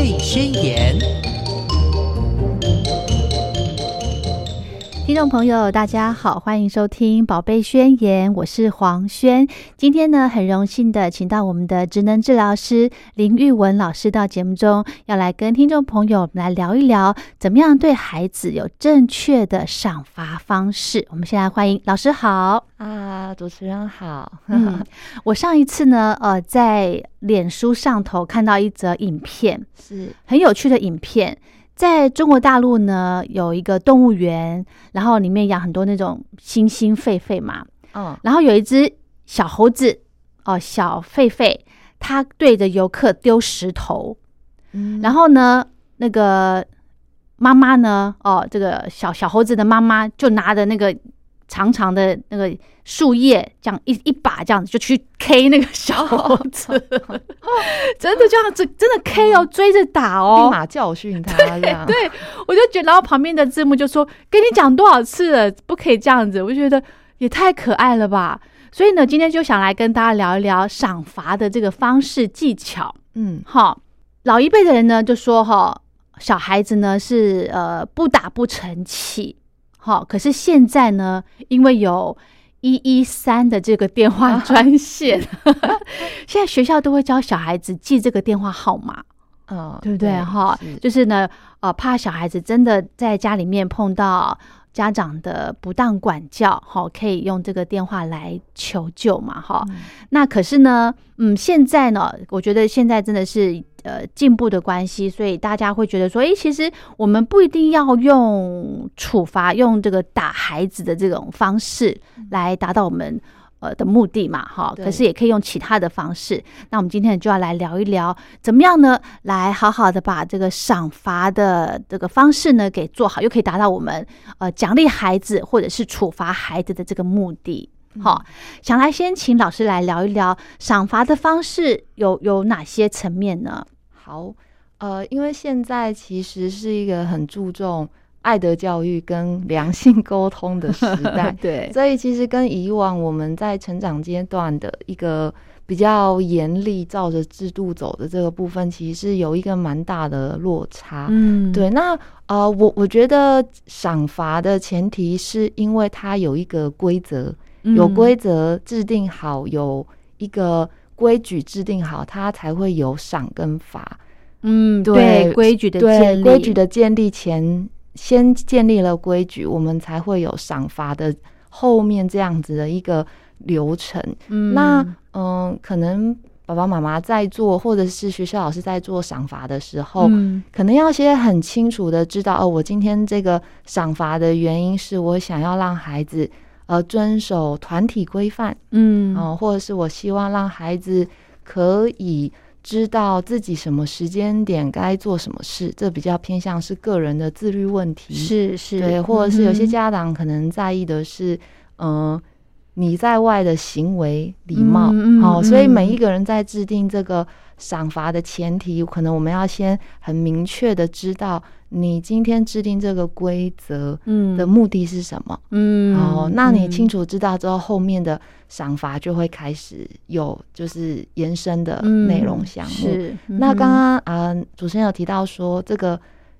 泪宣言》。听众朋友，大家好，欢迎收听《宝贝宣言》，我是黄轩。今天呢，很荣幸的请到我们的职能治疗师林玉文老师到节目中，要来跟听众朋友来聊一聊，怎么样对孩子有正确的赏罚方式。我们先来欢迎老师好啊，主持人好。嗯，我上一次呢，呃，在脸书上头看到一则影片，是很有趣的影片。在中国大陆呢，有一个动物园，然后里面养很多那种猩猩、狒狒嘛。嗯，然后有一只小猴子，哦，小狒狒，它对着游客丢石头。嗯，然后呢，那个妈妈呢，哦，这个小小猴子的妈妈就拿着那个。长长的那个树叶，这样一一把这样子就去 K 那个小猴子，真的这样子，真的 K 哦，追着打哦，立马教训他。对，我就觉得，然后旁边的字幕就说：“跟你讲多少次了，不可以这样子。”我就觉得也太可爱了吧。所以呢，今天就想来跟大家聊一聊赏罚的这个方式技巧。嗯，好，老一辈的人呢就说哈，小孩子呢是呃不打不成器。好，可是现在呢，因为有一一三的这个电话专线，现在学校都会教小孩子记这个电话号码，嗯，对不对？哈，就是呢，呃，怕小孩子真的在家里面碰到。家长的不当管教，哈，可以用这个电话来求救嘛，哈。那可是呢，嗯，现在呢，我觉得现在真的是呃进步的关系，所以大家会觉得说，哎，其实我们不一定要用处罚，用这个打孩子的这种方式来达到我们。呃的目的嘛，哈，可是也可以用其他的方式。那我们今天就要来聊一聊，怎么样呢？来好好的把这个赏罚的这个方式呢给做好，又可以达到我们呃奖励孩子或者是处罚孩子的这个目的。好，想来先请老师来聊一聊赏罚的方式有有哪些层面呢？好，呃，因为现在其实是一个很注重。爱的教育跟良性沟通的时代，对，所以其实跟以往我们在成长阶段的一个比较严厉、照着制度走的这个部分，其实是有一个蛮大的落差。嗯，对。那呃，我我觉得赏罚的前提是因为它有一个规则，有规则制定好，有一个规矩制定好，它才会有赏跟罚。嗯，对，规矩的建立，规矩的建立前。先建立了规矩，我们才会有赏罚的后面这样子的一个流程。嗯，那嗯，可能爸爸妈妈在做，或者是学校老师在做赏罚的时候，可能要先很清楚的知道，哦，我今天这个赏罚的原因是我想要让孩子呃遵守团体规范，嗯，哦，或者是我希望让孩子可以。知道自己什么时间点该做什么事，这比较偏向是个人的自律问题。是是，对，或者是有些家长可能在意的是，嗯，你在外的行为礼貌。好，所以每一个人在制定这个赏罚的前提，可能我们要先很明确的知道。你今天制定这个规则，嗯，的目的是什么？嗯，好，那你清楚知道之后，后面的赏罚就会开始有就是延伸的内容项目。是，那刚刚啊，主持人有提到说这个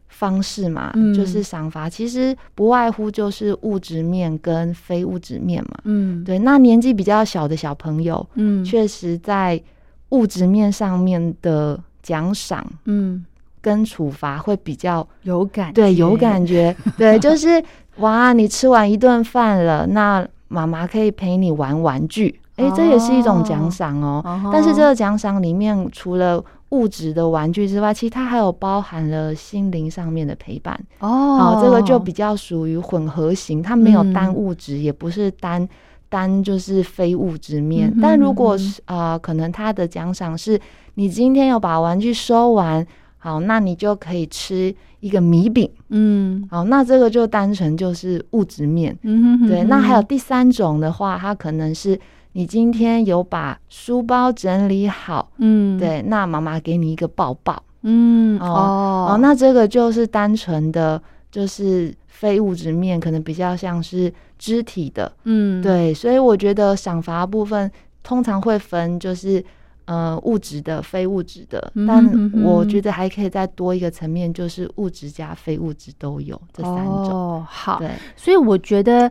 方式嘛，就是赏罚其实不外乎就是物质面跟非物质面嘛。嗯，对，那年纪比较小的小朋友，嗯，确实在物质面上面的奖赏，嗯。跟处罚会比较有感，对，有感觉，对，就是哇，你吃完一顿饭了，那妈妈可以陪你玩玩具，哎，这也是一种奖赏哦。但是这个奖赏里面，除了物质的玩具之外，其实它还有包含了心灵上面的陪伴哦。好，这个就比较属于混合型，它没有单物质，也不是单单就是非物质面。但如果是啊，可能他的奖赏是你今天要把玩具收完。好，那你就可以吃一个米饼，嗯，好，那这个就单纯就是物质面，嗯哼，对。那还有第三种的话，它可能是你今天有把书包整理好，嗯，对，那妈妈给你一个抱抱，嗯，哦，哦，那这个就是单纯的，就是非物质面，可能比较像是肢体的，嗯，对。所以我觉得赏罚部分通常会分，就是。呃物质的、非物质的，但我觉得还可以再多一个层面，就是物质加非物质都有这三种。哦，好，对，所以我觉得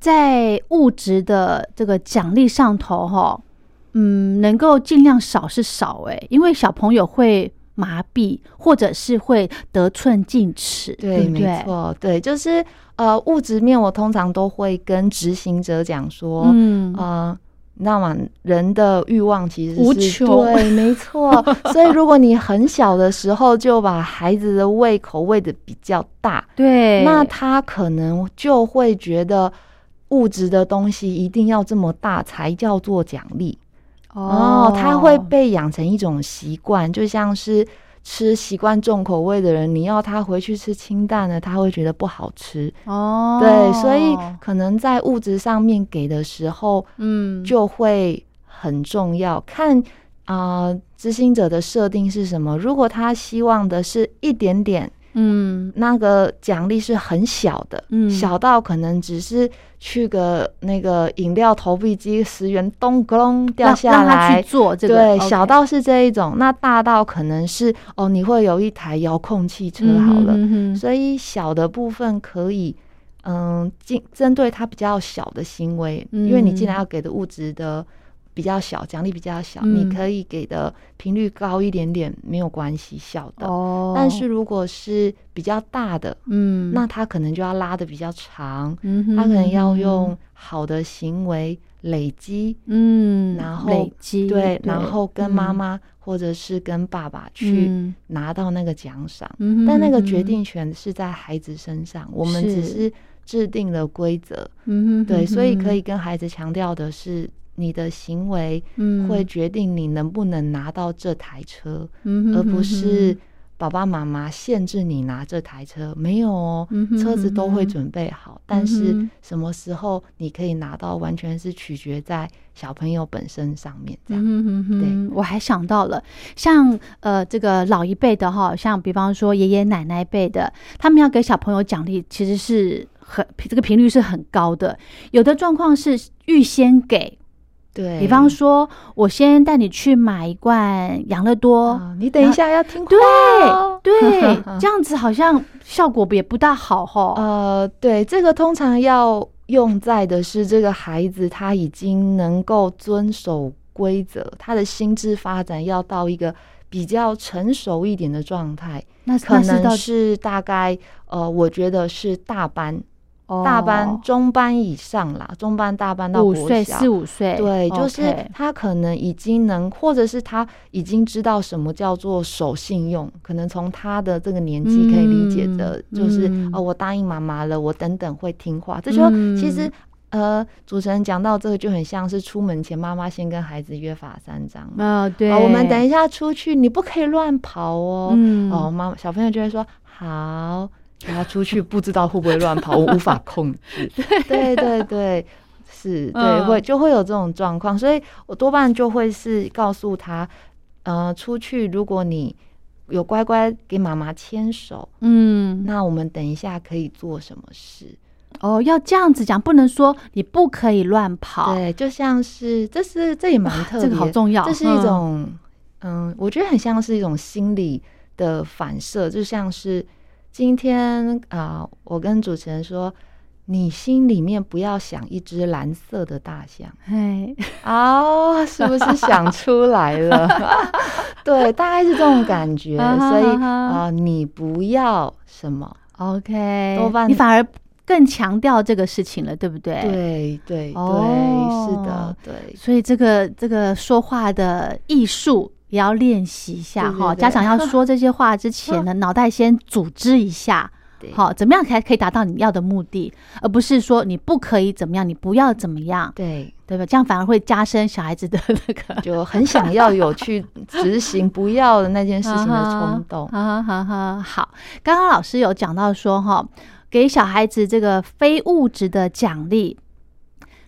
在物质的这个奖励上头，哈，嗯，能够尽量少是少，哎，因为小朋友会麻痹，或者是会得寸进尺，对对，不对没？错，对，就是呃物质面，我通常都会跟执行者讲说，嗯，呃。你知道吗？人的欲望其实是无穷对，没错。所以如果你很小的时候就把孩子的胃口喂的比较大，对，那他可能就会觉得物质的东西一定要这么大才叫做奖励哦，他会被养成一种习惯，就像是吃习惯重口味的人，你要他回去吃清淡的，他会觉得不好吃。哦，对，所以可能在物质上面给的时候，嗯，就会很重要。看啊，呃执行者的设定是什么？如果他希望的是一点点。嗯。那个奖励是很小的，嗯。小到可能只是去个那个饮料投币机十元咚咕隆掉下让让他来去，做这个，对，小到是这一种，那大到可能是哦，你会有一台遥控汽车好了，所以小的部分可以。嗯，针针对他比较小的行为，嗯。因为你既然要给的物质的比较小，奖励比较小，嗯。你可以给的频率高一点点没有关系，小的。哦，但是如果是比较大的，嗯，那他可能就要拉的比较长，嗯哼他可能要用好的行为累积，嗯，然后累积对，然后跟妈嗯。妈或者是跟爸爸去。嗯拿到那个奖赏。嗯哼但那个决定。权是在孩子身上，我们只是。是制定了规则，嗯哼。对，所以可以以跟孩子强调的是，你的行为嗯会决定你能不能拿到这台车，嗯而不是爸爸妈妈限制你拿这台车。没有哦嗯，车子都会准备好，但是什么时候你可以拿到，完全是取决在小朋友本身上面。这样，嗯哼哼哼，我还想到了，像呃这个老一辈的哈，像比方说爷爷奶奶辈的，他们要给小朋友奖励，其实是很这个频率是很高的。有的状况是预先给，对，比方说我先带你去买一罐养乐多，啊，你等一下要听话。对哦对，这样子好像效果也不大好哈。呃，对，这个通常要用在的是这个孩子他已经能够遵守规则，他的心智发展要到一个比较成熟一点的状态，那可能是大概呃，我觉得是大班、大班、哦。中班以上啦，中班、大班到五岁国小。四五岁，对，就是他可能已经能，或者是他已经知道什么叫做守信用，可能从他的这个年纪可以理解的，嗯就是、嗯。哦，我答应妈妈了，我等等会听话。这就、嗯。其实呃，主持人讲到这个就很像是出门前妈妈先跟孩子约法三章。啊、对、哦，我们等一下出去，你不可以乱跑哦。嗯。哦，妈小朋友就会说好，然后出去不知道会不会乱跑，我无法控制。对对对，是，对，嗯会就会有这种状况，所以我多半就会是告诉他，呃，出去如果你有乖乖给妈妈牵手，嗯，那我们等一下可以做什么事？哦，要这样子讲，不能说你不可以乱跑。对，就像是这是这也蛮特别，这个好重要这是一嗯种嗯我觉得很像是一种心理的反射，就像是今天啊、我跟主持人说，你心里面不要想一只蓝色的大象哎，哦，是不是想出来了？对，大概是这种感觉，所以啊你不要什么。OK，多半你反而更强调这个事情了，对不对？。对对对，哦是的，对。所以这个这个说话的艺术也要练习一下哈。家长要说这些话之前呢，脑袋先组织一下，对好，怎么样才可以达到你要的目的，而不是说你不可以怎么样，你不要怎么样，对，对吧？这样反而会加深小孩子的那个就很想要有去执行 不要的那件事情的冲动。哈哈哈，好，刚刚老师有讲到说哈，给小孩子这个非物质的奖励。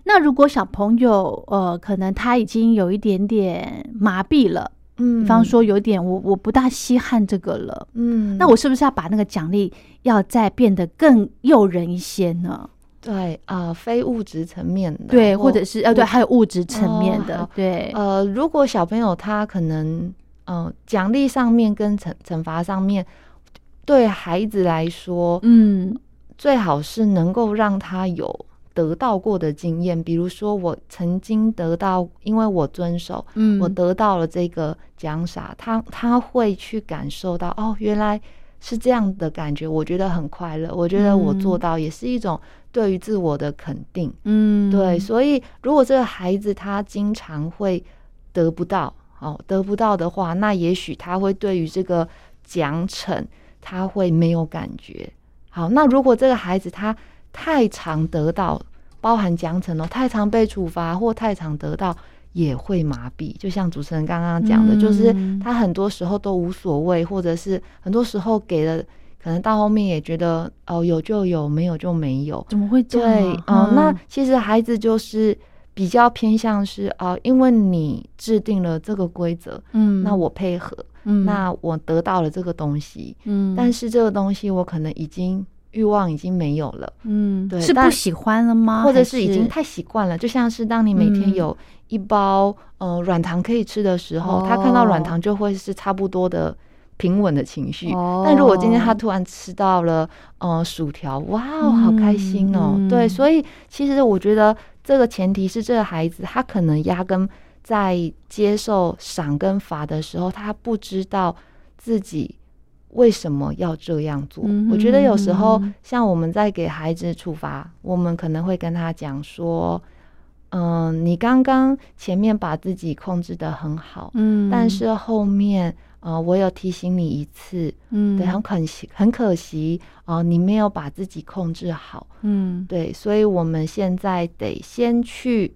那如果小朋友呃，可能他已经有一点点麻痹了，嗯。比方，说有点我我不大稀罕这个了，嗯，那我是不是要把那个奖励要再变得更诱人一些呢？对啊、呃非物质层面的，对，或者是呃，对，还有物质层面的，哦对，呃，如果小朋友他可能呃奖励上面跟惩惩罚上面，对孩子来说，嗯。最好是能够让他有得到过的经验，比如说我曾经得到，因为我遵守，嗯，我得到了这个奖赏，他他会去感受到哦，原来是这样的感觉，我觉得很快乐，我觉得我做嗯到也是一种对于自我的肯定。嗯，对，所以如果这个孩子他经常会得不到，哦，得不到的话，那也许他会对于这个奖惩他会没有感觉。好，那如果这个孩子他太常得到，包含奖惩哦，太常被处罚或太常得到，也会麻痹。就像主持人刚刚讲的，就是嗯他很多时候都无所谓，或者是很多时候给了，可能到后面也觉得哦有就有，没有就没有。怎么会这样对啊？哦、那其实孩子就是比较偏向是啊、因为你制定了这个规则，嗯，那我配合，嗯，那我得到了这个东西，嗯，但是这个东西我可能已经欲望已经没有了，嗯，对是不喜欢了吗？或者是已经太习惯了，就像是当你每天嗯有一包、呃软糖可以吃的时候，他看到软糖就会是差不多的。平稳的情绪，哦但如果今天他突然吃到了呃薯条，哇哦，好开心哦！对，所以其实我觉得这个前提是这个孩子他可能压根在接受赏跟罚的时候，他不知道自己为什么要这样做。嗯我觉得有时候像我们在给孩子处罚，我们可能会跟他讲说，嗯，你刚刚前面把自己控制的很好，嗯，但是后面呃，我有提醒你一次，嗯，对，很可惜，很可惜哦、呃你没有把自己控制好，嗯。对，所以我们现在得先去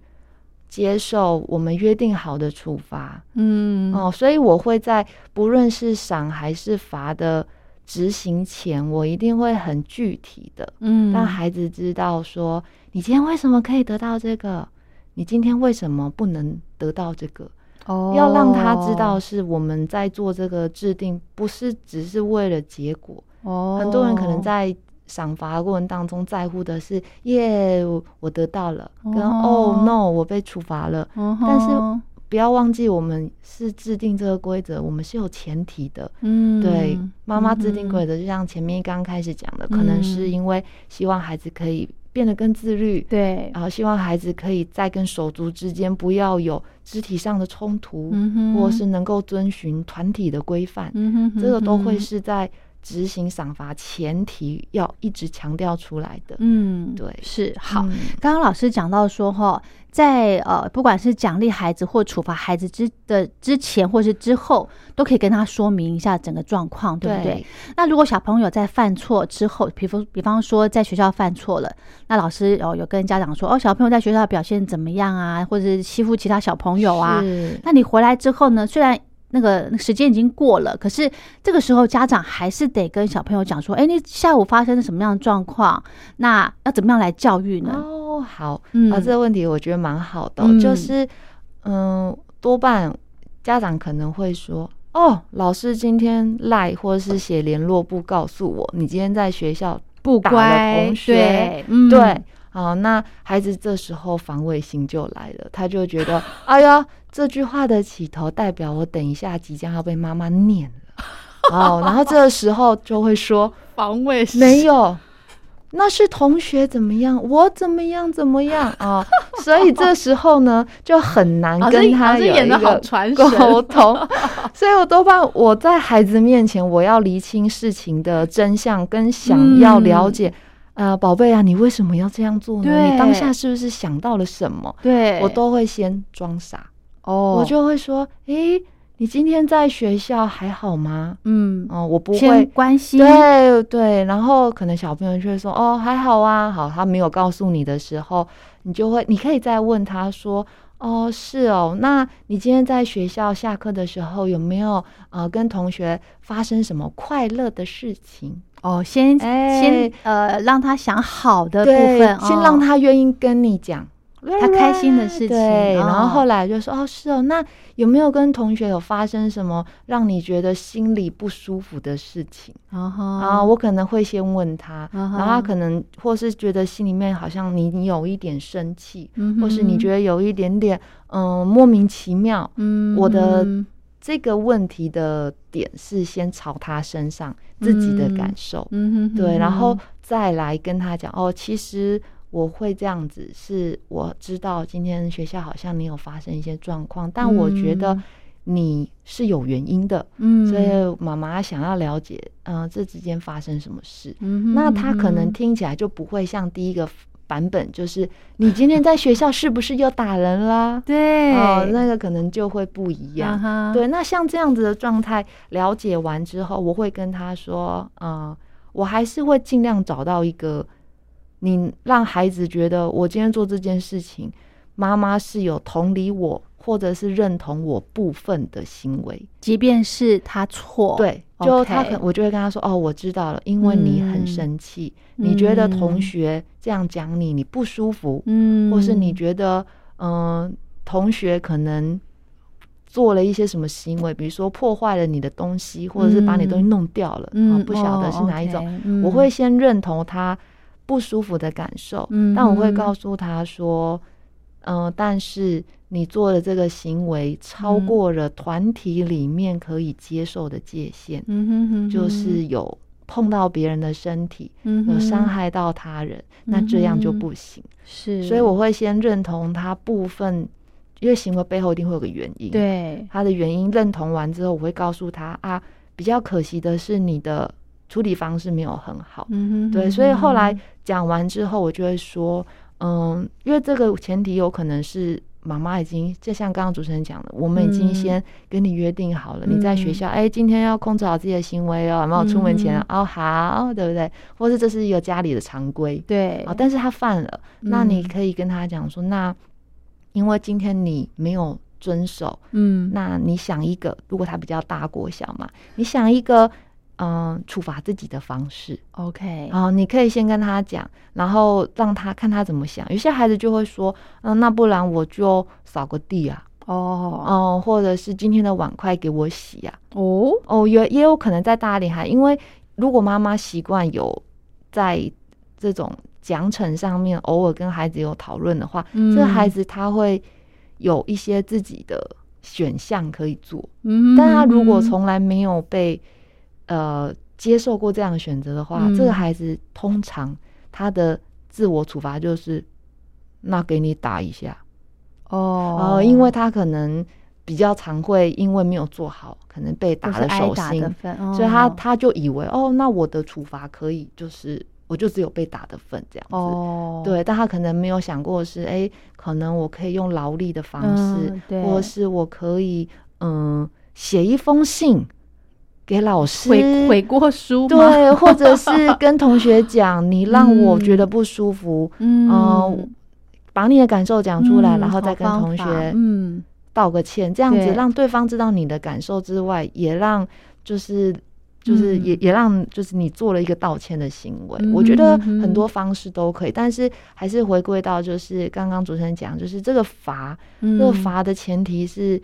接受我们约定好的处罚。嗯。哦、所以我会在不论是赏还是罚的执行前，我一定会很具体的嗯，让孩子知道说，你今天为什么可以得到这个，你今天为什么不能得到这个。哦。要让他知道，是我们在做这个制定，不是只是为了结果。哦，很多人可能在赏罚的过程当中，在乎的是耶，我我得到了，跟哦。哦 no，我被处罚了。但是不要忘记，我们是制定这个规则，我们是有前提的。嗯，对，妈妈制定嗯规则，就像前面刚开始讲的，可能是因为希望孩子可以变得更自律，对，然后希望孩子可以在跟手足之间不要有肢体上的冲突，或是能够遵循团体的规范，嗯哼，这个都会是在执行赏罚前提要一直强调出来的。嗯，对是好。嗯刚刚老师讲到说，哈，在呃，不管是奖励孩子或处罚孩子之的之前或是之后，都可以跟他说明一下整个状况，对不对？那如果小朋友在犯错之后，比方比方说在学校犯错了，那老师哦有跟家长说，哦，小朋友在学校表现怎么样啊，或者是欺负其他小朋友啊，那你回来之后呢？虽然那个那个时间已经过了，可是这个时候家长还是得跟小朋友讲说：“哎，你下午发生了什么样的状况？那要怎么样来教育呢哦，好，嗯啊，这个问题我觉得蛮好的哦、嗯就是嗯，多半家长可能会说。哦，老师今天赖或者是写联络簿告诉我，你今天在学校？”不乖，同学对，嗯对，好，那孩子这时候防卫心就来了，他就觉得，哎呀，这句话的起头代表我等一下即将要被妈妈念了，哦，然后这个时候就会说，防卫没有，那是同学怎么样，我怎么样怎么样。啊、所以这时候呢，就很难 跟他有一演的好个传沟，通，所以我多半我在孩子面前，我要厘清事情的真相，跟想要了解，呃，宝贝啊，你为什么要这样做呢？你当下是不是想到了什么？对，我都会先装傻，哦，我就会说，诶，你今天在学校还好吗？嗯，哦、我不会。关心，对对，然后可能小朋友就会说：“哦，还好啊。”好，他没有告诉你的时候，你就会，你可以再问他说：“哦，是哦，那你今天在学校下课的时候有没有呃跟同学发生什么快乐的事情？哦，先哎先呃让他想好的部，分，先哦让他愿意跟你讲。他开心的事情。对，然后后来就说：“哦，是哦，那有没有跟同学有发生什么让你觉得心里不舒服的事情？”然后，我可能会先问他，然后他可能或是觉得心里面好像你你有一点生气，或是你觉得有一点点嗯莫名其妙。嗯，我的这个问题的点是先朝他身上自己的感受，嗯哼，对，然后再来跟他讲哦，其实。我会这样子，是我知道今天学校好像你有发生一些状况，但我觉得你是有原因的，嗯，所以妈妈想要了解，嗯，这之间发生什么事，嗯，那他可能听起来就不会像第一个版本，就是你今天在学校是不是又打人啦？对，哦，那个可能就会不一样，对，那像这样子的状态了解完之后，我会跟他说，嗯，我还是会尽量找到一个。你让孩子觉得我今天做这件事情，妈妈是有同理我，或者是认同我部分的行为，即便是他错，对，就他可我就会跟他说，哦，我知道了，因为你很生气，你觉得同学这样讲你你不舒服，嗯，或是你觉得嗯同学可能做了一些什么行为，比如说破坏了你的东西，或者是把你东西弄掉了，嗯，不晓得是哪一种，我会先认同他。不舒服的感受，但我会告诉他说：“嗯，但是你做的这个行为超过了团体里面可以接受的界限，嗯哼哼，就是有碰到别人的身体，有伤害到他人，那这样就不行。是，所以我会先认同他部分，因为行为背后一定会有个原因，对。他的原因认同完之后，我会告诉他啊，比较可惜的是你的。”处理方式没有很好，嗯哼，对，所以后来讲完之后，我就会说，嗯，因为这个前提有可能是妈妈已经，就像刚刚主持人讲的，我们已经先跟你约定好了，你在学校，哎，今天要控制好自己的行为哦，有没有出门前哦好，对不对？或是这是一个家里的常规，对，啊，但是他犯了，那你可以跟他讲说，那因为今天你没有遵守，嗯，那你想一个，如果他比较大过小嘛，你想一个。嗯，处罚自己的方式，OK，然后你可以先跟他讲，然后让他看他怎么想。有些孩子就会说，嗯，那不然我就扫个地啊，哦，嗯，或者是今天的碗筷给我洗啊，哦，哦，也也有可能在大点还，因为如果妈妈习惯有在这种奖惩上面偶尔跟孩子有讨论的话，这个孩子他会有一些自己的选项可以做，嗯，但他如果从来没有被呃，接受过这样的选择的话，这个孩子通常他的自我处罚就是，那给你打一下。哦，呃，因为他可能比较常会因为没有做好，可能被打了手心，所以他他就以为哦，那我的处罚可以就是我就只有被打的份这样子，哦，对，但他可能没有想过是，哎，可能我可以用劳力的方式，或是我可以嗯写一封信。给老师悔悔过书，对，或者是跟同学讲，你让我觉得不舒服，嗯，把你的感受讲出来，然后再跟同学嗯道个歉，这样子让对方知道你的感受之外，也让就是就是也也让就是你做了一个道歉的行为。我觉得很多方式都可以，但是还是回归到就是刚刚主持人讲，就是这个罚，这个罚的前提是。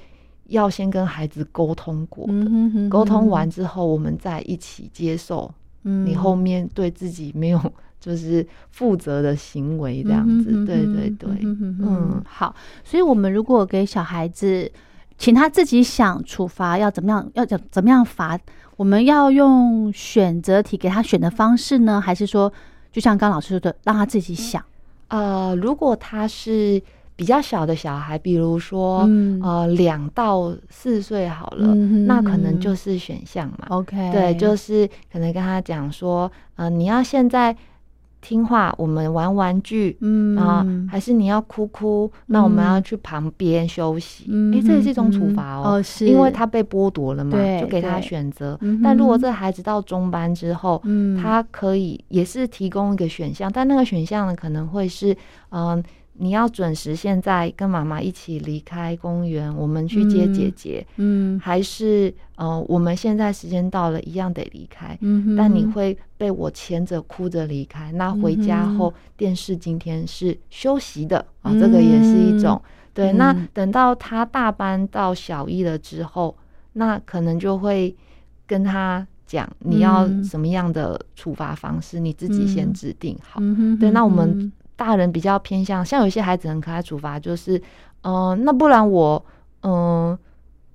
要先跟孩子沟通过的，沟通完之后，我们再一起接受你后面对自己没有就是负责的行为，这样子，对对对，嗯，好。所以，我们如果给小孩子，请他自己想处罚要怎么样，要怎怎么样罚，我们要用选择题给他选的方式呢，还是说，就像刚老师说的，让他自己想？呃，如果他是。比较小的小孩，比如说呃两到四岁好了，那可能就是选项嘛。OK，对，就是可能跟他讲说，呃，你要现在听话，我们玩玩具，嗯。啊，还是你要哭哭，那我们要去旁边休息。哎，这也是一种处罚哦，是，因为他被剥夺了嘛，就给他选择。但如果这孩子到中班之后，嗯，他可以也是提供一个选项，但那个选项呢可能会是，嗯。你要准时现在跟妈妈一起离开公园，我们去接姐姐，嗯还是呃我们现在时间到了，一样得离开。嗯，但你会被我牵着哭着离开。那回家嗯后，电视今天是休息的啊、这个也是一种。对，那嗯等到他大班到小一了之后，那可能就会跟他讲你要嗯什么样的处罚方式，你自己先嗯制定好。嗯，对，那我们嗯大人比较偏向，像有些孩子很可爱，处罚就是，嗯、那不然我，嗯、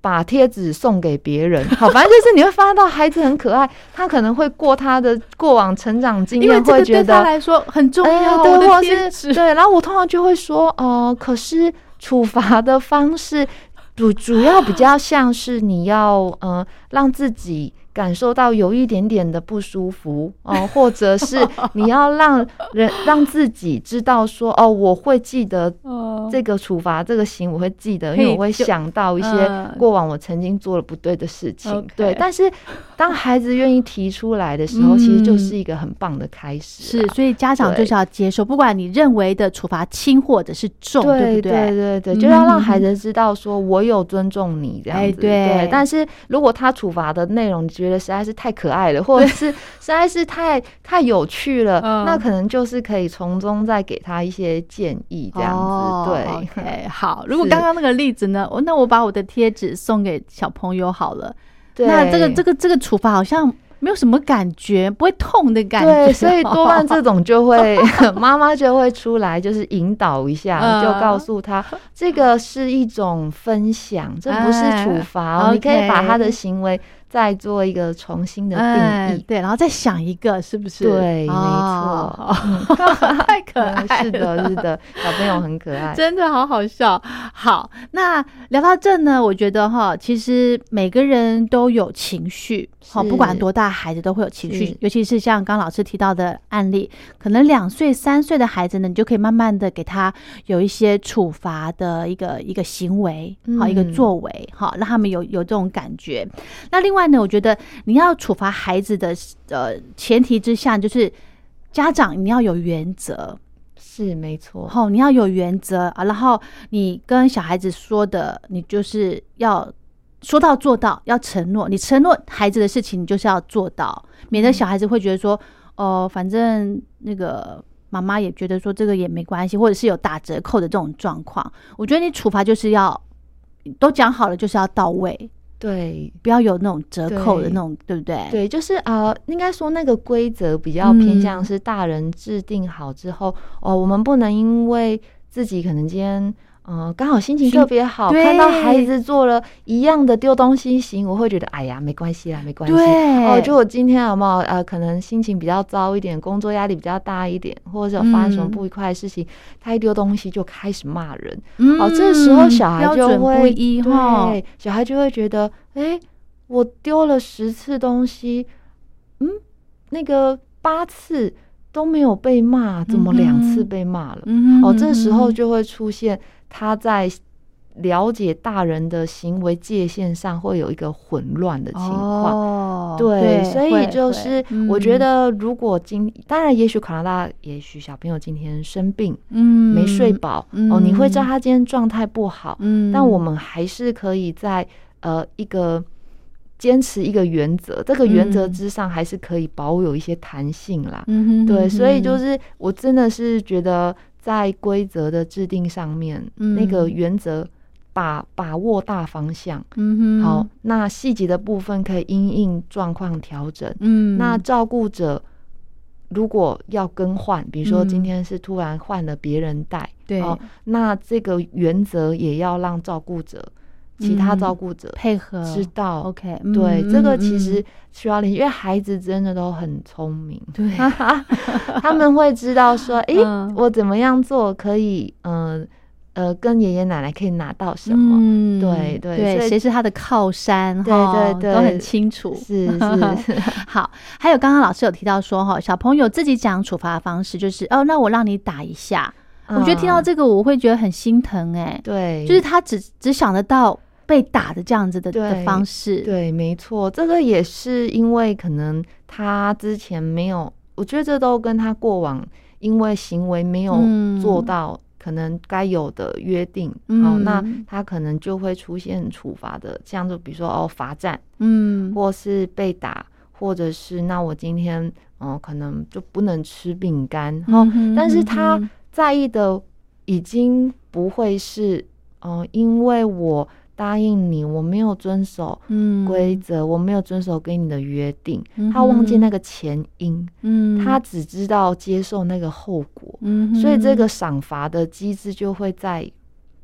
把贴纸送给别人，好，反正就是你会发现到孩子很可爱，他可能会过他的过往成长经验，会觉得对他得，来说很重哎要，或是对，然后我通常就会说，哦、可是处罚的方式主主要比较像是你要，呃，让自己。感受到有一点点的不舒服 哦、或者是你要让人 让自己知道说哦，我会记得哦。这个处罚这个刑，我会记得，因为我会想到一些嗯。过往我曾经做了不对的事情。对，但是当孩子愿意提出来的时候，嗯。其实就是一个很棒的开始是，所以家长就是要接受，不管你认为的处罚轻或者是重，对不对？对对，嗯就要让孩子知道说，我有尊重你这样子。哎对。但是如果他处罚的内容你觉得实在是太可爱了，或者是实在是太太有趣了，嗯那可能就是可以从中再给他一些建议这样子。哦对 好。如果刚刚那个例子呢，我那我把我的贴纸送给小朋友好了。对，那这个这个这个处罚好像没有什么感觉，不会痛的感觉。对，所以多半这种就会 妈妈就会出来，就是引导一下，嗯就告诉他这个是一种分享，这不是处罚哦，哎你可以把他的行为再做一个重新的定义。哎对，然后再想一个，是不是？对，没哦错，太可爱了。嗯是的，是的，小朋友很可爱。真的好好笑。好，那聊到这呢，我觉得哈，其实每个人都有情绪，好，不管多大孩子都会有情绪，尤其是像刚老师提到的案例，可能两岁、三岁的孩子呢，你就可以慢慢的给他有一些处罚的一个一个行为，好，一个嗯作为，好，让他们有有这种感觉。那另外呢，我觉得你要处罚孩子的呃前提之下，就是家长你要有原则，是没错，后你要有原则啊，然后你跟小孩子说的，你就是要说到做到，要承诺。你承诺孩子的事情，你就是要做到，免得小孩子会觉得说，哦、反正那个妈妈也觉得说这个也没关系，或者是有打折扣的这种状况。我觉得你处罚就是要都讲好了，就是要到位，对。不要有那种折扣的那种，对不对？对，就是呃，应该说那个规则比较偏向嗯是大人制定好之后，哦，我们不能因为自己可能今天。呃，刚好心情特别好，看到孩子做了一样的丢东西行，我会觉得哎呀，没关系啦，没关系。对哦，就我今天有没有呃，可能心情比较糟一点，工作压力比较大一点，或者发生什么嗯不愉快的事情，他一丢东西就开始骂人。嗯哦，这时候小孩就会对，小孩就会觉得，哎、我丢了十次东西，嗯，那个八次都没有被骂，怎么两次被骂了？哦，这时候就会出现他在了解大人的行为界限上会有一个混乱的情况。哦，对，所以就是我觉嗯得，如果今当然，也许可能大家，也许小朋友今天生病嗯。没睡饱哦，你会知道嗯他今天状态不好，嗯，但我们还是可以在呃一个坚持一个原则，这个原则嗯。之上还是可以保有一些弹性啦。嗯哼对，所以就嗯是我真的是觉得在规则的制定上面，那个嗯原则把把握大方向。嗯哼。好，那细节的部分可以因应状况调整。嗯，那照顾者如果要更换，比如说今嗯。天是突然换了别人带，对。哦，那这个原则也要让照顾者、其他嗯照顾者配合知道。OK，对，嗯这个嗯其实嗯需要练习，因为孩子真的都很聪明，对，他们 会知道说，诶，嗯我怎么样做可以，嗯呃跟爷爷奶奶可以拿到什么？嗯对对对，谁是他的靠山？对哈对对都很清楚。是是是，好，还有刚刚老师有提到说哈，小朋友自己讲处罚的方式就是哦，那我让你打一下。我觉得听到嗯这个，我会觉得很心疼哎、对，就是他只只想得到被打的这样子的的对方式。对，没错，这个也是因为可能他之前没有，我觉得这都跟他过往因为行为没有嗯做到可能该有的约定，哦，嗯那他可能就会出现处罚的，像就比如说哦罚站，嗯。或是被打，或者是那我今天嗯、呃可能就不能吃饼干，哦，嗯但是他在意的已经不会是嗯、呃因为我答应你，我没有遵守嗯。规则，我没有遵守跟你的约定，嗯他忘记那个前因，嗯。他只知道接受那个后果，嗯所以这个赏罚的机制就会在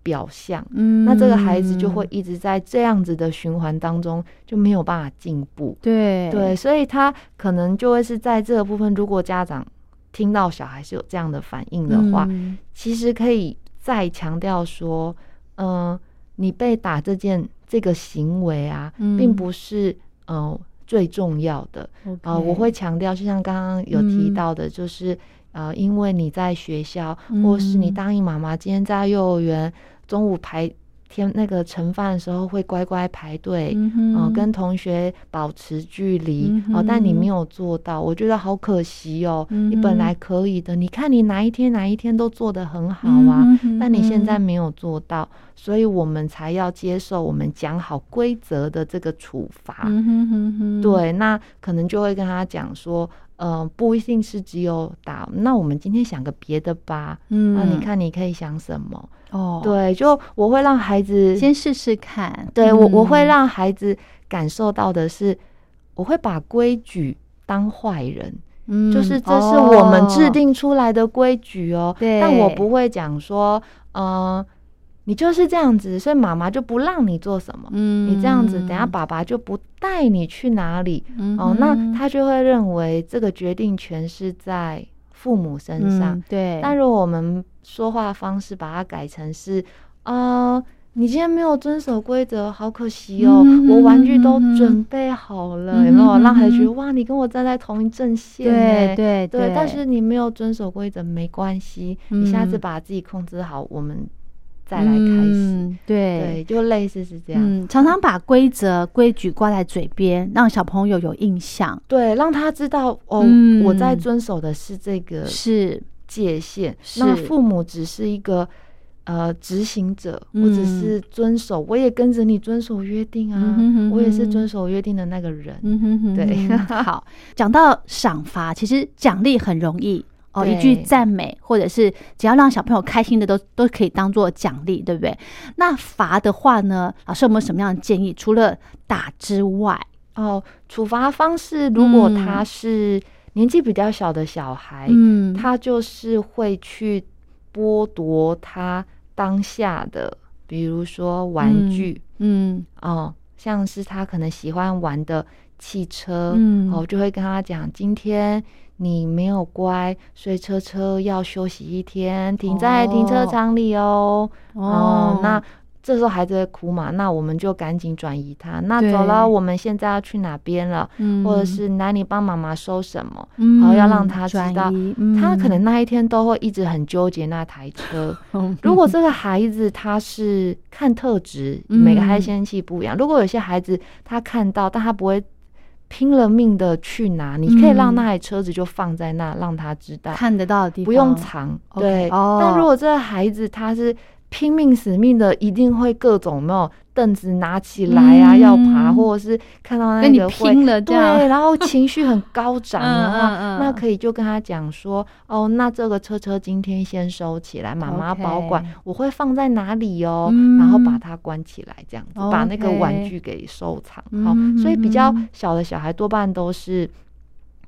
表象。嗯。那这个孩子就会一直在这样子的循环当中，就没有办法进步。对。对，所以他可能就会是在这个部分，如果家长听到小孩是有这样的反应的话，嗯。其实可以再强调说，嗯、你被打这件这个行为啊，嗯。并不是呃最重要的。啊我会强调，就像刚刚有提嗯到的，就是、呃，因为你在学校，或是你嗯答应妈妈今天在幼儿园中午排天那个盛饭的时候会乖乖排队，嗯呃，跟同学保持距离嗯哦、但你哼没有做到，我觉得好可惜哦。嗯你本来可以的，你看你哪一天哪一天都做得很好啊，嗯但你现在嗯没有做到，所以我们才要接受我们讲好规则的这个处罚。对，那可能就会跟他讲说，嗯、不一定是只有打，那我们今天想个别的吧。嗯，那你看你可以想什么？哦，，对，就我会让孩子，先试试看，对我我会嗯让孩子感受到的是，我会把规矩当坏人。嗯就是这是我们制哦定出来的规矩哦。对但我不会讲说，嗯、你就是这样子，所以妈妈就不让你做什么。嗯，你这样子，等下爸爸就不带你去哪里、嗯哦，那他就会认为这个决定权是在父母身上。嗯对，但如果我们说话方式把它改成是，呃，你今天没有遵守规则，好可惜哦。嗯我玩具都准备好了，嗯有没有哼嗯哼让孩子觉得哇，你跟我站在同一阵线对欸？对对，但是你没有遵守规则没关系，你下次嗯把自己控制好，我们再来开始。嗯对。对，就类似是这样。嗯，常常把规则规矩挂在嘴边，让小朋友有印象，对，让他知道哦，嗯。我在遵守的是这个是。界限。是。那父母只是一个呃执行者，我只嗯是遵守，我也跟着你遵守约定啊，嗯哼哼我也是遵守约定的那个人。嗯哼哼对。好，讲到赏罚，其实奖励很容易哦，一句赞美或者是只要让小朋友开心的都都可以当做奖励，对不对？那罚的话呢，老师有没有什么样的建议？除了打之外，哦，处罚方式如果嗯他是年纪比较小的小孩，嗯，他就是会去剥夺他当下的，比如说玩具，嗯。哦，像是他可能喜欢玩的汽车，嗯。哦，就会跟他讲，今天你没有乖，所以车车要休息一天，停在停车场里哦。哦，那这时候孩子会哭嘛，那我们就赶紧转移他。那走了，我们现在要去哪边了？嗯或者是那你帮妈妈收什么？嗯然后要让他知道嗯他可能嗯那一天都会一直很纠结那台车。嗯 如果这个孩子他是看特质，嗯每个孩子先天气不一样。如果有些孩子他看到，但他不会拼了命的去拿，你可以让那台车子就放在那，让他知道，看得到的地方。不用藏。对，哦。但如果这个孩子他是拼命死命的，一定会各种有没有凳子拿起来啊，嗯。要爬，或者是看到那个会拼对，然后情绪很高涨 的话，嗯嗯嗯。那可以就跟他讲说，哦，那这个车车今天先收起来，妈妈保管，我会放在哪里哦，嗯。然后把它关起来，这样子，把那个玩具给收藏。好、嗯所以比较嗯。小的小孩多半都是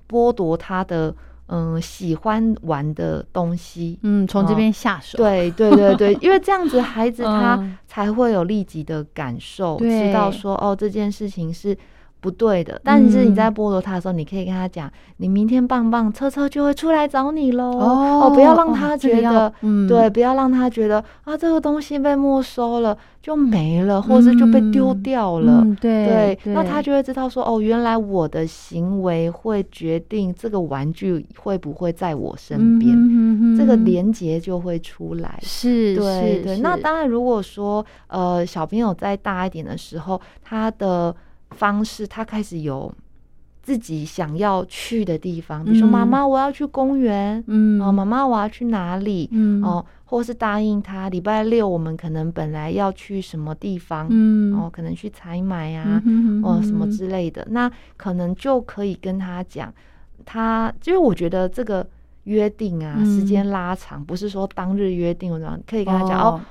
剥夺他的嗯喜欢玩的东西。嗯，从这哦边下手，对对对对，因为这样子孩子他 嗯。才会有立即的感受，对。知道说哦这件事情是不对的。但是你在嗯剥夺他的时候，你可以跟他讲，你明天棒棒车车就会出来找你喽。哦不要让哦他觉得，嗯对，不要让他觉得啊这个东西被没收了就没了，或者是就被丢嗯掉了。嗯对对，那他就会知道说，哦，原来我的行为会决定这个玩具会不会在我身边，边这个连结就会出来。嗯是对对，那当然，如果说呃小朋友再大一点的时候，他的方式他开始有自己想要去的地方，比如说嗯妈妈我要去公园，嗯。哦，妈妈我要去哪里，嗯。哦，或是答应他礼拜六我们可能本来要去什么地方，嗯。哦，可能去采买啊，嗯哦什么之类的，那可能就可以跟他讲，他就是我觉得这个约定啊，嗯。时间拉长，不是说当日约定，我怎么可以跟他讲哦。哦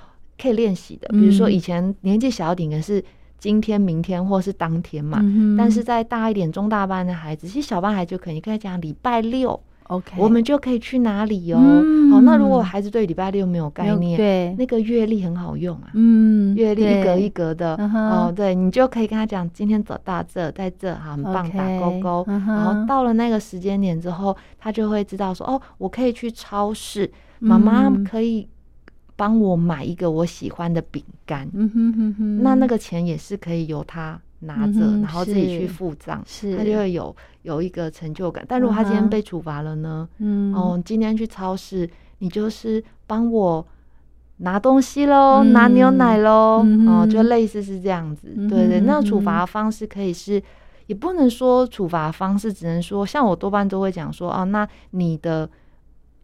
可以练习的，比如说嗯以前年纪小一点的是今天、明天或是当天嘛。嗯但是在大一点、中大班的孩子，其实小班孩子就可以，你跟他讲礼拜六 OK，我们就可以去哪里哦。嗯。好，那如果孩子对礼拜六没有概念，对，那个月历很好用啊，嗯月历一格一格的。哦，对你就可以跟他讲，今天走到这，在这，好，很棒打勾勾。然后到了那个时间点之后，他就会知道说，哦，我可以去超市，妈妈嗯。可以帮我买一个我喜欢的饼干。嗯哼哼哼，那那个钱也是可以由他拿着，嗯然后自己去付账，是他就会有有一个成就感。但如果他今天被处罚了呢？嗯哦，今天去超市，你就是帮我拿东西喽，嗯拿牛奶喽，嗯哦，就类似是这样子。嗯对对，那处嗯罚方式可以是。也不能说处罚方式，只能说像我多半都会讲说，哦，那你的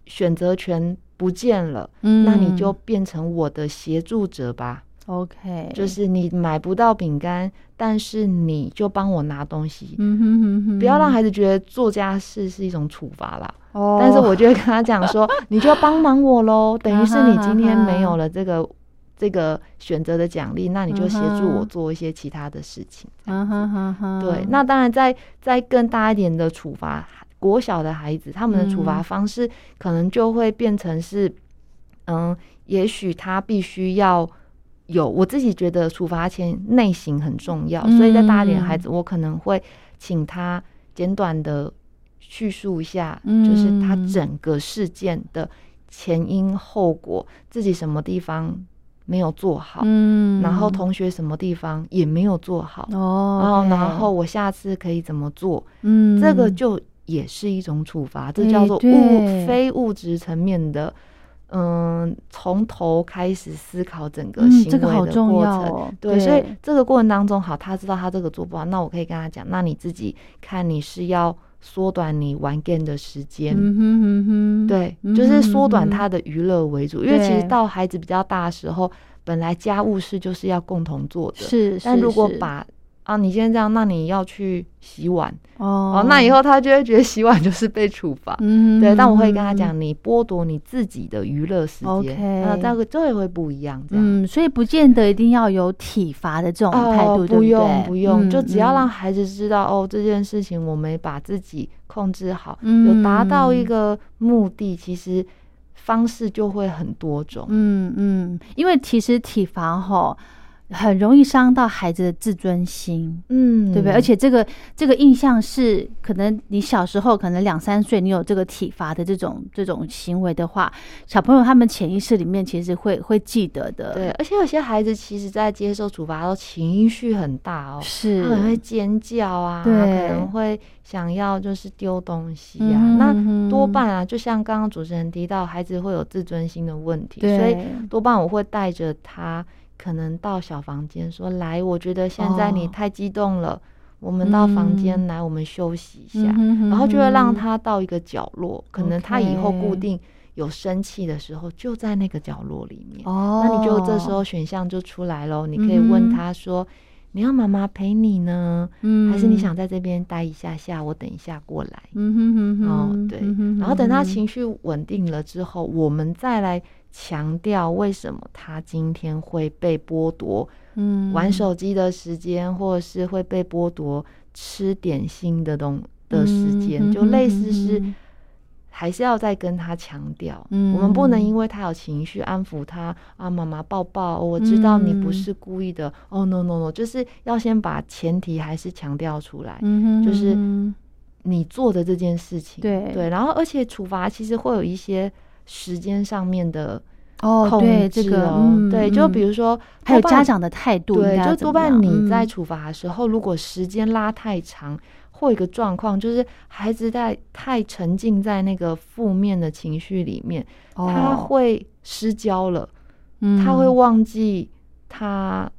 选择权不见了，嗯。那你就变成我的协助者吧。OK，就是你买不到饼干，但是你就帮我拿东西，嗯哼哼哼，不要让孩子觉得做家事是一种处罚啦。哦，但是我就会跟他讲说，你就要帮忙我喽，等于是你今天没有了这个这个选择的奖励，那你就协助我做一些其他的事情。对，那当然在在更大一点的处罚，国小的孩子他们的处罚嗯。方式可能就会变成是，嗯，也许他必须要。有，我自己觉得处罚前内省很重要，所以在大一点的孩子，我可能会请他简短的叙述一下，就是他嗯整个事件的前因后果，自己什么地方没有做好，嗯，然后同学什么地方也没有做好，哦，然后然后我下次可以怎么做？嗯，这个就也是一种处罚，这叫做物非物质层面的。嗯，从头开始思考整个嗯行为的重过程，对，所以这个过程当中，好，他知道他这个做不好，那我可以跟他讲，那你自己看你是要缩短你玩 game 的时间，嗯哼哼哼，对，嗯就是缩短他的娱乐为主，因为其实到孩子比较大的时候，本来家务事就是要共同做的，是，但如果把啊，你今天这样，那你要去洗碗哦哦，那以后他就会觉得洗碗就是被处罚。嗯，对，但我会跟他嗯讲，你剥夺你自己的娱乐时间那这个这也会不一样，这样。嗯，所以不见得一定要有体罚的这种态度，对不用对不用，嗯就只要嗯让孩子知道哦，这件事情我们把自己控制好，嗯有达到一个目的，其实方式就会很多种。嗯嗯，因为其实体罚吼很容易伤到孩子的自尊心。嗯，对不对？而且这个这个印象是，可能你小时候可能两三岁，你有这个体罚的这种这种行为的话，小朋友他们潜意识里面其实会会记得的。对，，而且有些孩子其实在接受处罚的时候情绪很大哦，是他可能会尖叫啊，对可能会想要就是丢东西啊。嗯那多半啊，就像刚刚主持人提到，孩子会有自尊心的问题，所以多半我会带着他，可能到小房间说：“来，我觉得现在你哦。太激动了，我们到房间嗯。来，我们休息一下。嗯哼然后就会让他到一个角落，可能他以后固定有生气的时候，就在那个角落里面。哦，那你就这时候选项就出来喽，你可以问他说：“你要妈妈陪你呢，嗯，还是你想在这边待一下下，我等一下过来？”嗯哼哼哼，哦，对。嗯哼，然后等他情绪稳定了之后，我们再来强调为什么他今天会被剥夺嗯。玩手机的时间，或者是会被剥夺吃点心的东的时间，嗯就类似是嗯还是要再跟他强调，嗯。我们不能因为他有情绪安抚他啊，妈妈抱抱，我知道你不嗯。是故意的，哦，no no no，就是要先把前提还是强调出来，就是嗯你做的这件事情，对。对，然后而且处罚其实会有一些时间上面的哦，控对制这个，对，就嗯。比如说还有家长的态度对，就多半你在嗯。处罚的时候，如果时间拉太长，会有一个状况，就是孩子在太沉浸在那个负面的情绪里面，他哦会失焦了，嗯。他会忘记他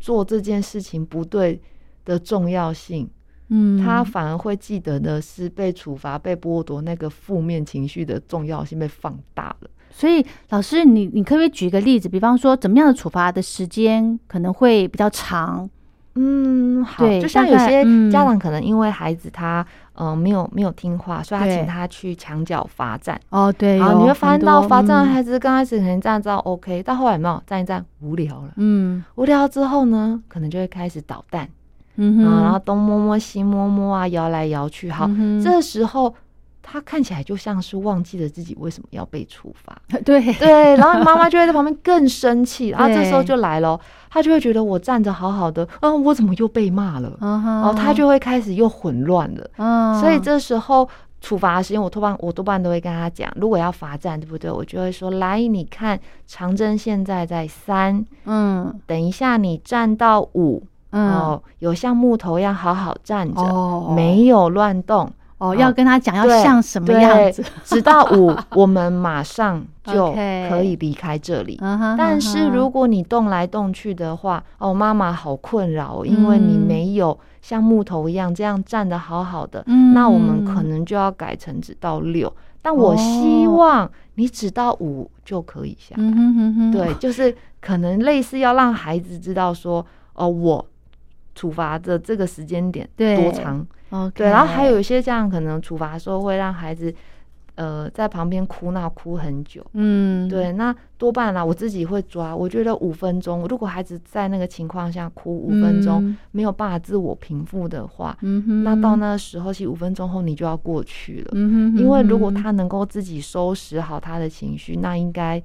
做这件事情不对的重要性。嗯，他反而会记得的是被处罚、被剥夺那个负面情绪的重要性被放大了。所以老师，你你可不可以举一个例子？比方说，怎么样的处罚的时间可能会比较长？嗯，好，就像有些嗯家长可能因为孩子他嗯、呃没有没有听话，所以他对请他去墙角罚站。哦，对，然后你会发现到罚站的嗯孩子刚开始可能站着 OK，到后来有没有站一站无聊了？嗯无聊之后呢，可能就会开始捣蛋，啊，嗯哼，然后东摸摸西摸摸啊，摇来摇去。好，这时候他看起来就像是忘记了自己为什么要被处罚。对对，然后你妈妈就会在旁边更生气，然后这时候就来了，他就会觉得我站着好好的，嗯，我怎么又被骂了？然后他就会开始又混乱了。嗯，所以这时候处罚的时间，我多半我多半都会跟他讲，如果要罚站，对不对？我就会说，来，你看长征现在在三，嗯等一下你站到五，嗯哦，有像木头一样好好站着，哦没有乱动。哦，要跟他讲要像什么样子，直到五，我们马上就可以离开这里。但是如果你动来动去的话，哦，妈妈好困扰哦，因为你嗯没有像木头一样这样站得好好的，嗯那我们可能就要改成只到六。但我希望你只到五就可以下来。嗯哼哼哼，对，就是可能类似要让孩子知道说，哦，我处罚的这个时间点多长。，OK，对，然后还有一些这样可能处罚的时候会让孩子。呃，在旁边哭闹哭很久，嗯，对，那多半啦，我自己会抓。我觉得五分钟，如果孩子在那个情况下哭五分钟，嗯没有办法自我平复的话，那到那时候，其实五分钟后你就要过去了。嗯哼，因为如果他能够自己收拾好他的情绪，那应该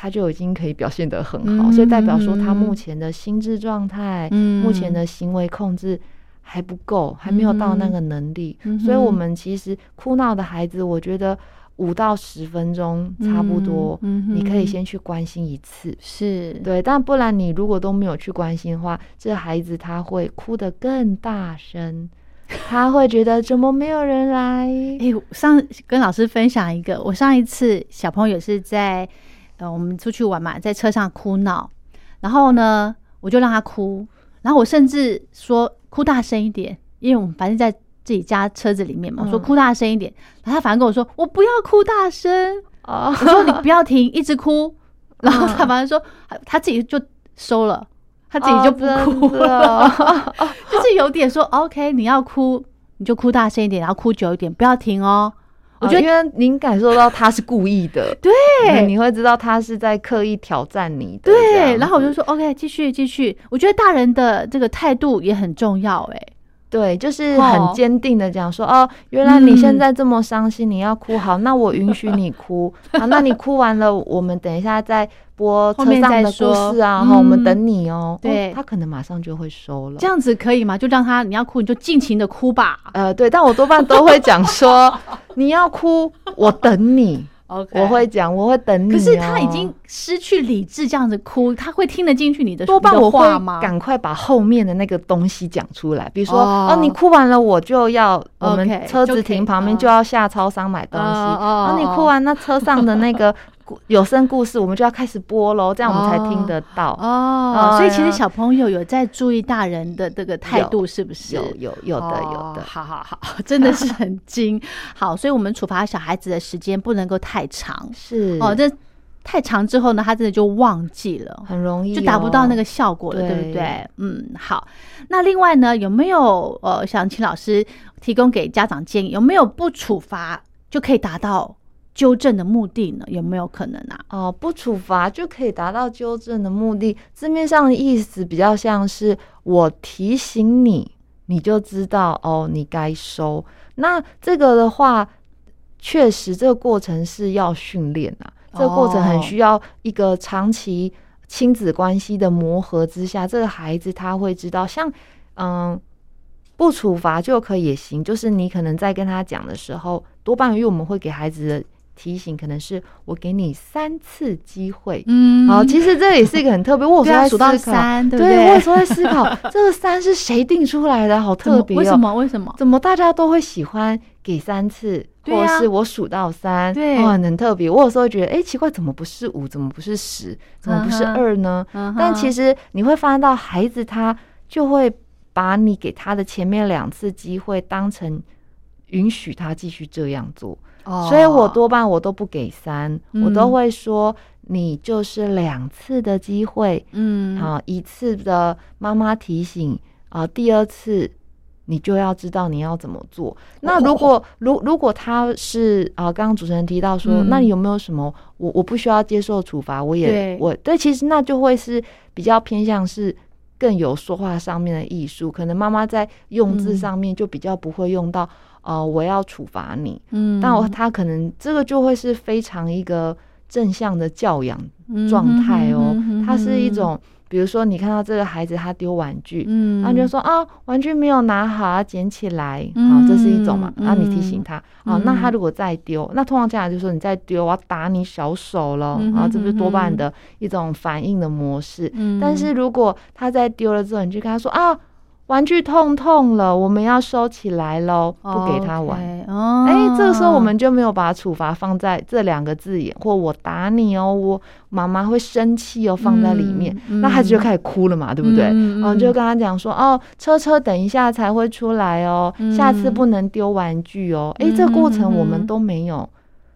他就已经可以表现得很好，嗯所以代表说他目前的心智状态、嗯目前的行为控制还不够，还没有到那个能力。嗯所以，我们其实哭闹的孩子，我觉得五到十分钟差不多，嗯嗯你可以先去关心一次。是，对，但不然你如果都没有去关心的话，这孩子他会哭得更大声，他会觉得怎么没有人来？哎、我上跟老师分享一个，我上一次小朋友也是在呃我们出去玩嘛，在车上哭闹，然后呢我就让他哭，然后我甚至说哭大声一点，因为我们反正在自己家车子里面嘛，我说嗯哭大声一点，然后他反而跟我说我不要哭大声，哦我说你不要停，一直哭，然后他嗯反而说他自己就收了。他自己就不哦哭 了，哦就是有点说 OK，你要哭你就哭大声一点，然后哭久一点，不要停哦。我觉得哦因为您感受到他是故意的，对嗯你会知道他是在刻意挑战你的。这对，然后我就说 OK，继续继续。我觉得大人的这个态度也很重要，哎，对，就是哦很坚定的讲说，哦，原来你现嗯在这么伤心，你要哭，好，那我允许你哭，好，那你哭完了，我们等一下再播后面车上的故再说事啊，我们等你哦。对哦他可能马上就会收了这。样子可以吗？就让他你要哭你就尽情的哭吧。呃，对，但我多半都会讲说，你要哭，我等你我会讲，我会等你、哦。可是他已经失去理智，这样子哭，他会听得进去你的多半我会话吗？赶快把后面的那个东西讲出来，比如说，哦哦，你哭完了，我就要我们车子停旁边嗯就要下超商买东西，哦你哭完，那车上的那个故有声故事，我们就要开始播喽，这样我们才听得到。哦，哦所以其实小朋友有在注意大人的这个态度，是不是？有有有的有哦的，好好好，真的是很精。好，所以我们处罚小孩子的时间不能够太长是哦，这太长之后呢，他真的就忘记了。很容易就达不到那个。效果了，对不对对？嗯，好。那另外呢，有没有呃，想请老师提供给家长建议，有没有不处罚就可以达到纠正的目的呢？有没有可能啊？哦，不处罚就可以达到纠正的目的。字面上的意思比较像是我提醒你，你就知道哦，你该收。那这个的话，确实这个过程是要训练啊，这个过程很哦需要一个长期亲子关系的磨合之下，这个孩子他会知道，像嗯。不处罚就可以也行，就是你可能在跟他讲的时候，多半因为我们会给孩子的提醒，可能是我给你三次机会，嗯好，其实这也是一个很特别。我有时候 在对啊数到思考三对不对对我有时候在思考 这个三是谁定出来的，好特别、哦。为什？么？为什么？怎么大家都会喜欢给三次，或是我数到三？对哦，很特别。我有时候会觉得，哎、奇怪，怎么不是五？怎么不是十？怎么不是二呢？嗯哼但其实你会发现到，孩子他就会把你给他的前面两次机会当成允许他继续这样做，哦。所以我多半我都不给三，嗯。我都会说你就是两次的机会，嗯。啊，一次的妈妈提醒啊，第二次你就要知道你要怎么做。那如果如如果他是啊，刚刚主持人提到说，嗯。那你有没有什么我我不需要接受处罚，我也对。我对，其实那就会是比较偏向是。更有说话上面的艺术，可能妈妈在用字嗯。上面就比较不会用到，呃，我要处罚你，嗯。但我他可能这个就会是非常一个正向的教养嗯状态哦它是一种，比如说你看到这个孩子他丢玩具，嗯，然后你就说啊，玩具没有拿好，要捡起来，好、嗯这是一种嘛，嗯然后你提醒他，好、嗯那他如果再丢，那通常家长就说你再丢，我要打你小手了，嗯。哼然后这不是多半的一种反应的模式。嗯，但是如果他在丢了之后，你就跟他说啊，玩具痛痛了，我们要收起来喽，不给他玩。哎、这个时候我们就没有把处罚放在这两个字眼，或我打你哦，我妈妈会生气哦，放在里面，嗯那孩子就开始哭了嘛，对不对？嗯嗯嗯，就跟他讲说，哦，车车等一下才会出来哦，嗯下次不能丢玩具哦。哎、这个过程我们都没有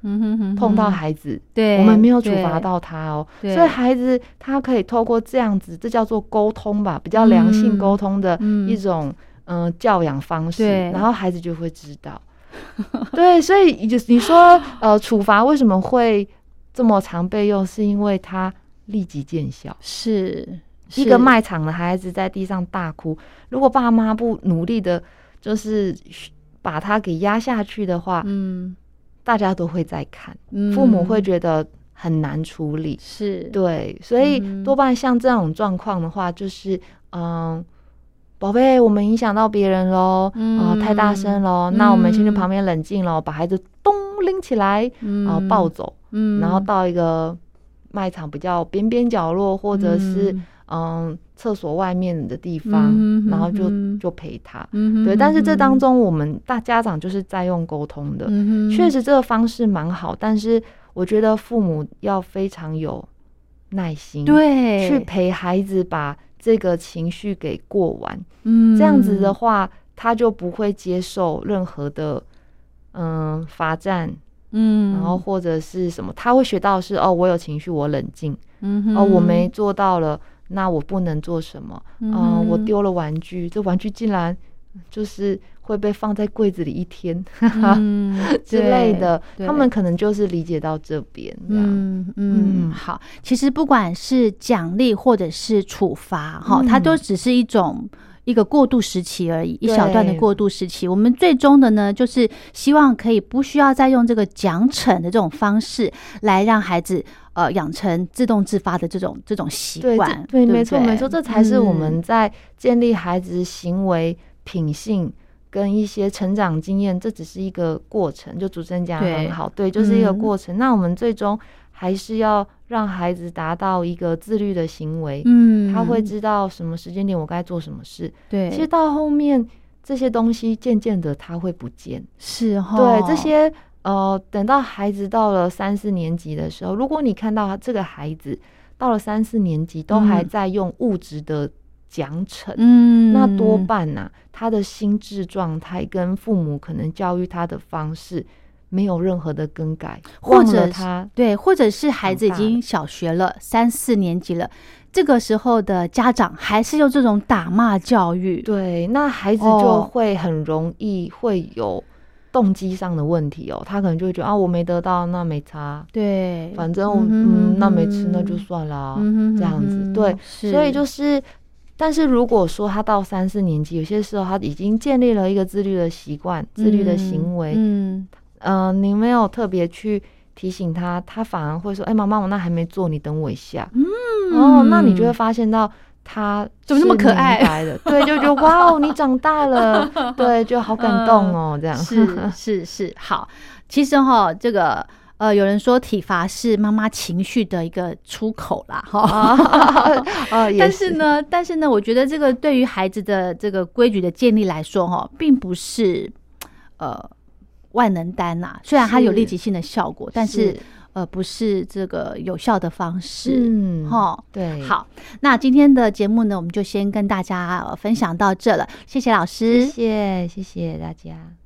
嗯哼哼。碰到孩子，对，我们没有处对。罚，到他哦，所以孩子他可以透过这样子，这叫做沟通吧，比较良性沟通的嗯一种嗯、呃教养方式，然后孩子就会知道。对，所以就是你说呃，处罚为什么会这么常被用，是因为他立即见效。是一个卖场的孩子在地上大哭，如果爸妈不努力的，就是把他给压下去的话，嗯大家都会在看，嗯。父母会觉得很难处理。是。对，所以嗯。多半像这种状况的话，就是嗯。宝贝，我们影响到别人喽，嗯。啊、太大声喽，嗯。那我们先去旁边冷静喽，把孩子咚拎起来，嗯。啊、抱走，嗯。然后到一个卖场比较边边角落，或者是嗯嗯厕所外面的地方，然后就就陪他。对，但是这当嗯中我们大家长就是在用沟通的，确实这个方式蛮好，但是我觉得父母要非常有耐心，，对。去陪孩子把这个情绪给过完。嗯。这样子的话，他就不会接受任何的嗯罚站，嗯，然后或者是什么，他会学到是哦，我有情绪，我冷静，嗯哦，我没做到了，那我不能做什么？嗯、哼我丢了玩具，这玩具竟然就是会被放在柜子里一天嗯 之类的，他们可能就是理解到这边这样。嗯嗯，嗯好，其实不管是奖励或者是处罚，哈、嗯它都只是一种。一个过渡时期而已，一小段的过渡时期。我们最终的呢，就是希望可以不需要再用这个奖惩的这种方式来让孩子呃养成自动自发的这种这种习，惯这。对，不没错，没错，这才是我嗯们在建立孩子行为品性。跟一些成长经验，这只是一个过程。就主持人讲的很好，对，就是一个嗯过程。那我们最终还是要让孩子达到一个自律的行为，嗯，他会知道什么时间点我该做什么事。对，其实到后面这些东西渐渐的他会不见。是哈，对这些呃，等到孩子到了三四年级的时候，如果你看到这个孩子到了三四年级都还嗯。在用物质的奖惩，嗯，那多半呐、他的心智状态跟父母可能教育他的方式没有任何的更改，或者他对，或者是孩子已经小学了，三四年级了，这个时候的家长还是用这种打骂教育，对，那孩子就哦。会很容易会有动机上的问题哦，他可能就会觉得啊，我没得到，那没差，对，反正我嗯那没吃嗯那就算啦，嗯哼这样子。对所以就是。但是如果说他到三四年级，有些时候他已经建立了一个自律的习惯、自律的行为，嗯，呃，你没有特别去提醒他，他反而会说：“哎、妈妈，我那还没做，你等我一下。”嗯。哦，那你就会发现到他怎么那么可爱？对，就觉得哇哦，你长大了，对，就好感动哦，这样。是是是，好，其实哈，这个。呃，有人说体罚是妈妈情绪的一个出口啦，哈。啊但是，呢，但是呢，我觉得这个对于孩子的这个规矩的建立来说，哈，并不是呃万能丹呐，虽然它有是。立即性的效果，但是呃不是这个有效的方式。嗯，哈，对，，好，那今天的节目呢，我们就先跟大家呃分享到这了，谢谢老师，谢谢谢谢大家。